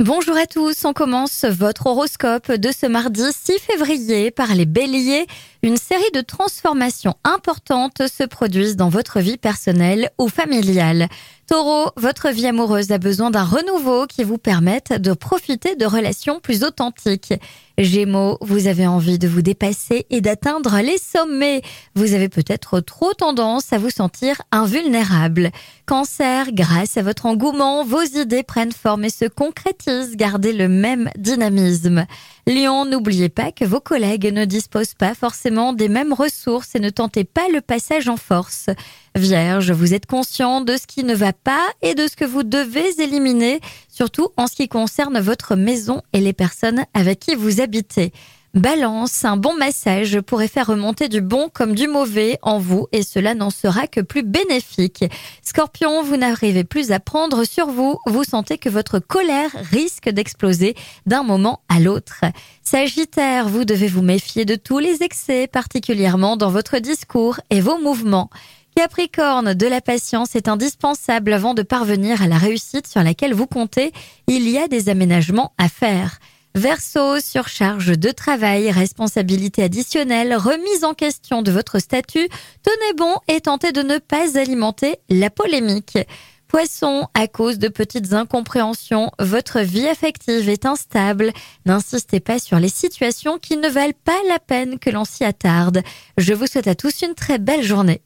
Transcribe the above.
Bonjour à tous, on commence votre horoscope de ce mardi 6 février par les béliers. Une série de transformations importantes se produisent dans votre vie personnelle ou familiale. Taureau, votre vie amoureuse a besoin d'un renouveau qui vous permette de profiter de relations plus authentiques. Gémeaux, vous avez envie de vous dépasser et d'atteindre les sommets. Vous avez peut-être trop tendance à vous sentir invulnérable. Cancer, grâce à votre engouement, vos idées prennent forme et se concrétisent. Gardez le même dynamisme. Lion, n'oubliez pas que vos collègues ne disposent pas forcément des mêmes ressources et ne tentez pas le passage en force. Vierge, vous êtes conscient de ce qui ne va pas et de ce que vous devez éliminer, surtout en ce qui concerne votre maison et les personnes avec qui vous habitez. Balance, un bon massage pourrait faire remonter du bon comme du mauvais en vous et cela n'en sera que plus bénéfique. Scorpion, vous n'arrivez plus à prendre sur vous, vous sentez que votre colère risque d'exploser d'un moment à l'autre. Sagittaire, vous devez vous méfier de tous les excès, particulièrement dans votre discours et vos mouvements. Capricorne, de la patience est indispensable avant de parvenir à la réussite sur laquelle vous comptez. Il y a des aménagements à faire. Verseau, surcharge de travail, responsabilité additionnelle, remise en question de votre statut, tenez bon et tentez de ne pas alimenter la polémique. Poisson, à cause de petites incompréhensions, votre vie affective est instable. N'insistez pas sur les situations qui ne valent pas la peine que l'on s'y attarde. Je vous souhaite à tous une très belle journée.